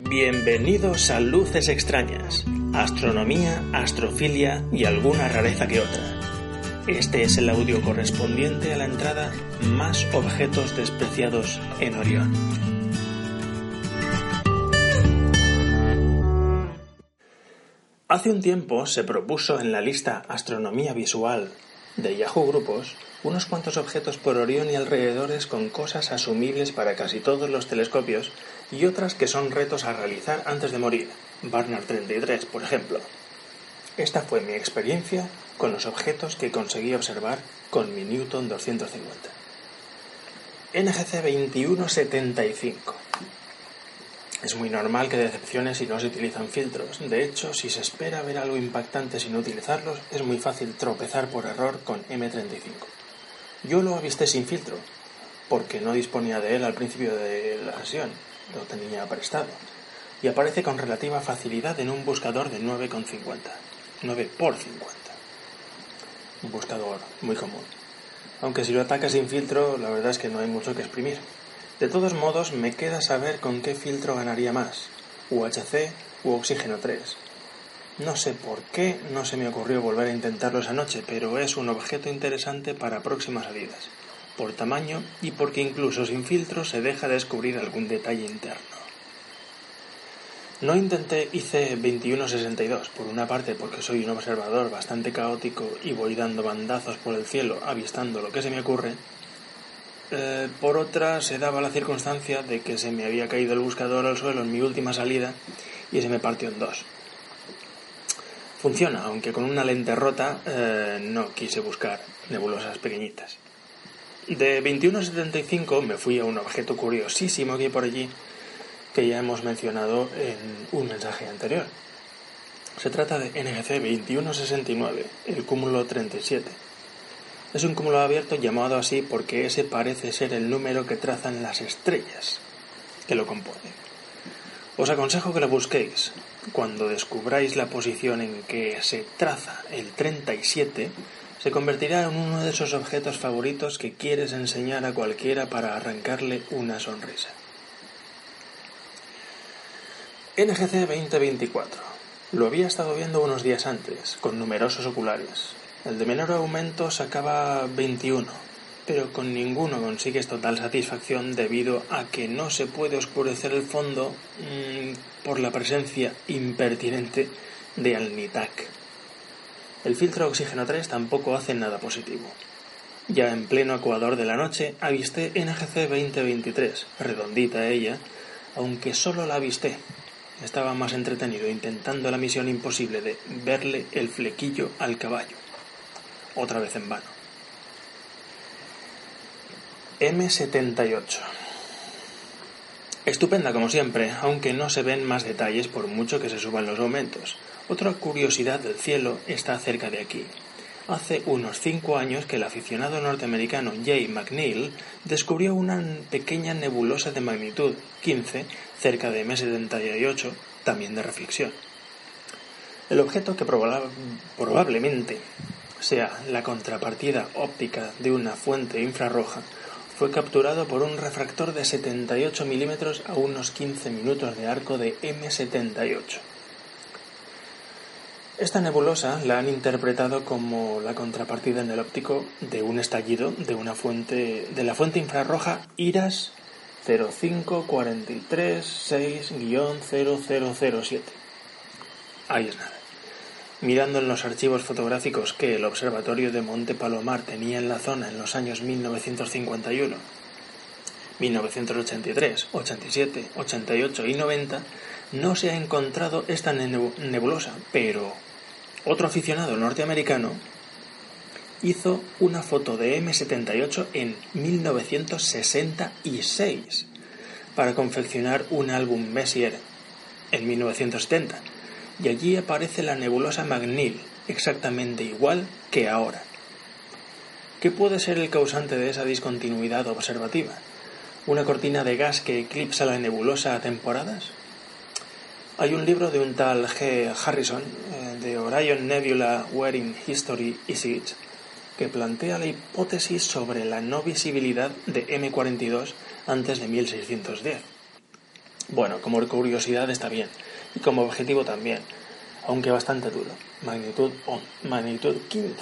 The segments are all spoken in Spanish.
Bienvenidos a Luces Extrañas, astronomía, astrofilia y alguna rareza que otra. Este es el audio correspondiente a la entrada Más objetos despreciados en Orión. Hace un tiempo se propuso en la lista Astronomía Visual de Yahoo Grupos unos cuantos objetos por Orión y alrededores con cosas asumibles para casi todos los telescopios y otras que son retos a realizar antes de morir, Barnard 33, por ejemplo. Esta fue mi experiencia con los objetos que conseguí observar con mi Newton 250. NGC 2175. Es muy normal que decepcione si no se utilizan filtros. De hecho, si se espera ver algo impactante sin utilizarlos, es muy fácil tropezar por error con M35. Yo lo avisté sin filtro, porque no disponía de él al principio de la sesión, lo tenía prestado, y aparece con relativa facilidad en un buscador de 9,50, 9 por 50. Un buscador muy común. Aunque si lo ataca sin filtro, la verdad es que no hay mucho que exprimir. De todos modos, me queda saber con qué filtro ganaría más, UHC u oxígeno 3, no sé por qué no se me ocurrió volver a intentarlo esa noche, pero es un objeto interesante para próximas salidas, por tamaño y porque incluso sin filtro se deja descubrir algún detalle interno. No intenté IC 2162, por una parte porque soy un observador bastante caótico y voy dando bandazos por el cielo avistando lo que se me ocurre. Eh, por otra, se daba la circunstancia de que se me había caído el buscador al suelo en mi última salida y se me partió en dos. Funciona, aunque con una lente rota eh, no quise buscar nebulosas pequeñitas. De 2175 me fui a un objeto curiosísimo que hay por allí que ya hemos mencionado en un mensaje anterior. Se trata de NGC 2169, el cúmulo 37. Es un cúmulo abierto llamado así porque ese parece ser el número que trazan las estrellas que lo componen. Os aconsejo que lo busquéis, cuando descubráis la posición en que se traza el 37, se convertirá en uno de esos objetos favoritos que quieres enseñar a cualquiera para arrancarle una sonrisa. NGC 2024. Lo había estado viendo unos días antes, con numerosos oculares. El de menor aumento sacaba 21, pero con ninguno consigues total satisfacción debido a que no se puede oscurecer el fondo mmm, por la presencia impertinente de Alnitak. El filtro oxígeno 3 tampoco hace nada positivo. Ya en pleno ecuador de la noche avisté NGC 2023, redondita ella, aunque solo la avisté. Estaba más entretenido intentando la misión imposible de verle el flequillo al caballo. Otra vez en vano. M78. Estupenda como siempre, aunque no se ven más detalles por mucho que se suban los aumentos. Otra curiosidad del cielo está cerca de aquí. Hace unos cinco años que el aficionado norteamericano Jay McNeil descubrió una pequeña nebulosa de magnitud 15 cerca de M78, también de reflexión. El objeto que probablemente sea la contrapartida óptica de una fuente infrarroja fue capturado por un refractor de 78 milímetros a unos 15 minutos de arco de M78. Esta nebulosa la han interpretado como la contrapartida en el óptico de un estallido de una fuente de la fuente infrarroja IRAS 05436-0007. Ahí es nada. Mirando en los archivos fotográficos que el Observatorio de Monte Palomar tenía en la zona en los años 1951, 1983, 87, 88 y 90, no se ha encontrado esta nebulosa, pero otro aficionado norteamericano hizo una foto de M78 en 1966 para confeccionar un álbum Messier en 1970 y allí aparece la nebulosa McNeil, exactamente igual que ahora. ¿Qué puede ser el causante de esa discontinuidad observativa? ¿Una cortina de gas que eclipsa la nebulosa a temporadas? Hay un libro de un tal G. Harrison, eh, de Orion Nebula Wearing History Is It, que plantea la hipótesis sobre la no visibilidad de M42 antes de 1610. Bueno, como curiosidad está bien, y como objetivo también, aunque bastante duro. Magnitud, magnitud 15,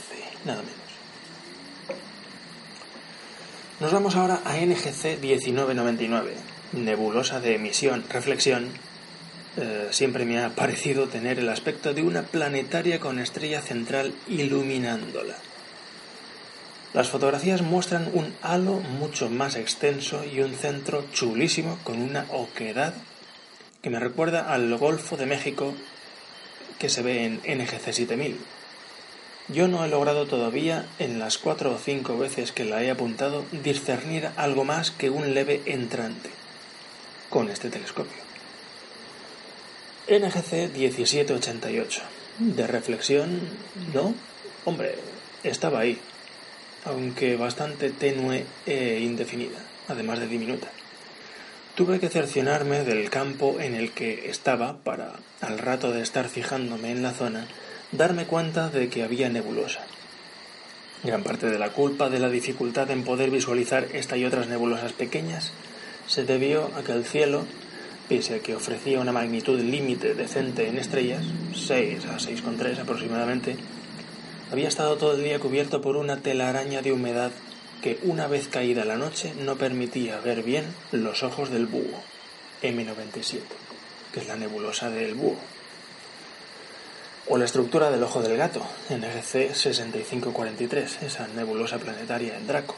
nada menos. Nos vamos ahora a NGC 1999, nebulosa de emisión, reflexión. Eh, siempre me ha parecido tener el aspecto de una planetaria con estrella central iluminándola. Las fotografías muestran un halo mucho más extenso y un centro chulísimo con una oquedad que me recuerda al Golfo de México que se ve en NGC 7000. Yo no he logrado todavía, en las cuatro o cinco veces que la he apuntado, discernir algo más que un leve entrante con este telescopio. NGC 1788. De reflexión, no. Hombre, estaba ahí, aunque bastante tenue e indefinida, además de diminuta. Tuve que cercionarme del campo en el que estaba para, al rato de estar fijándome en la zona, darme cuenta de que había nebulosa. Gran parte de la culpa de la dificultad en poder visualizar esta y otras nebulosas pequeñas se debió a que el cielo, pese a que ofrecía una magnitud límite decente en estrellas, 6 a 6,3 aproximadamente, había estado todo el día cubierto por una telaraña de humedad que una vez caída la noche no permitía ver bien los ojos del búho, M97, que es la nebulosa del búho o la estructura del ojo del gato, NGC 6543, esa nebulosa planetaria en Draco,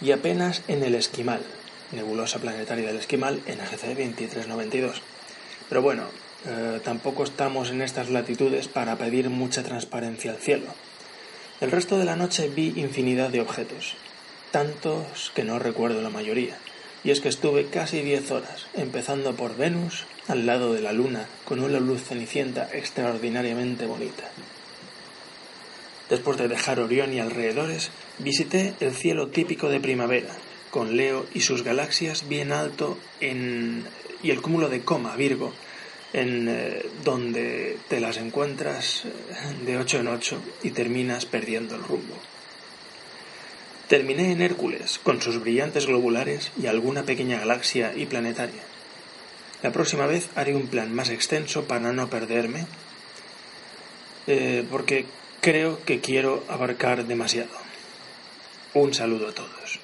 y apenas en el Esquimal, nebulosa planetaria del Esquimal, NGC 2392. Pero bueno, eh, tampoco estamos en estas latitudes para pedir mucha transparencia al cielo. El resto de la noche vi infinidad de objetos, tantos que no recuerdo la mayoría, y es que estuve casi diez horas, empezando por Venus, al lado de la luna, con una luz cenicienta extraordinariamente bonita. Después de dejar Orión y alrededores, visité el cielo típico de primavera, con Leo y sus galaxias bien alto en... y el cúmulo de Coma, Virgo, en eh, donde te las encuentras eh, de ocho en ocho y terminas perdiendo el rumbo. Terminé en Hércules, con sus brillantes globulares y alguna pequeña galaxia y planetaria. La próxima vez haré un plan más extenso para no perderme, eh, porque creo que quiero abarcar demasiado. Un saludo a todos.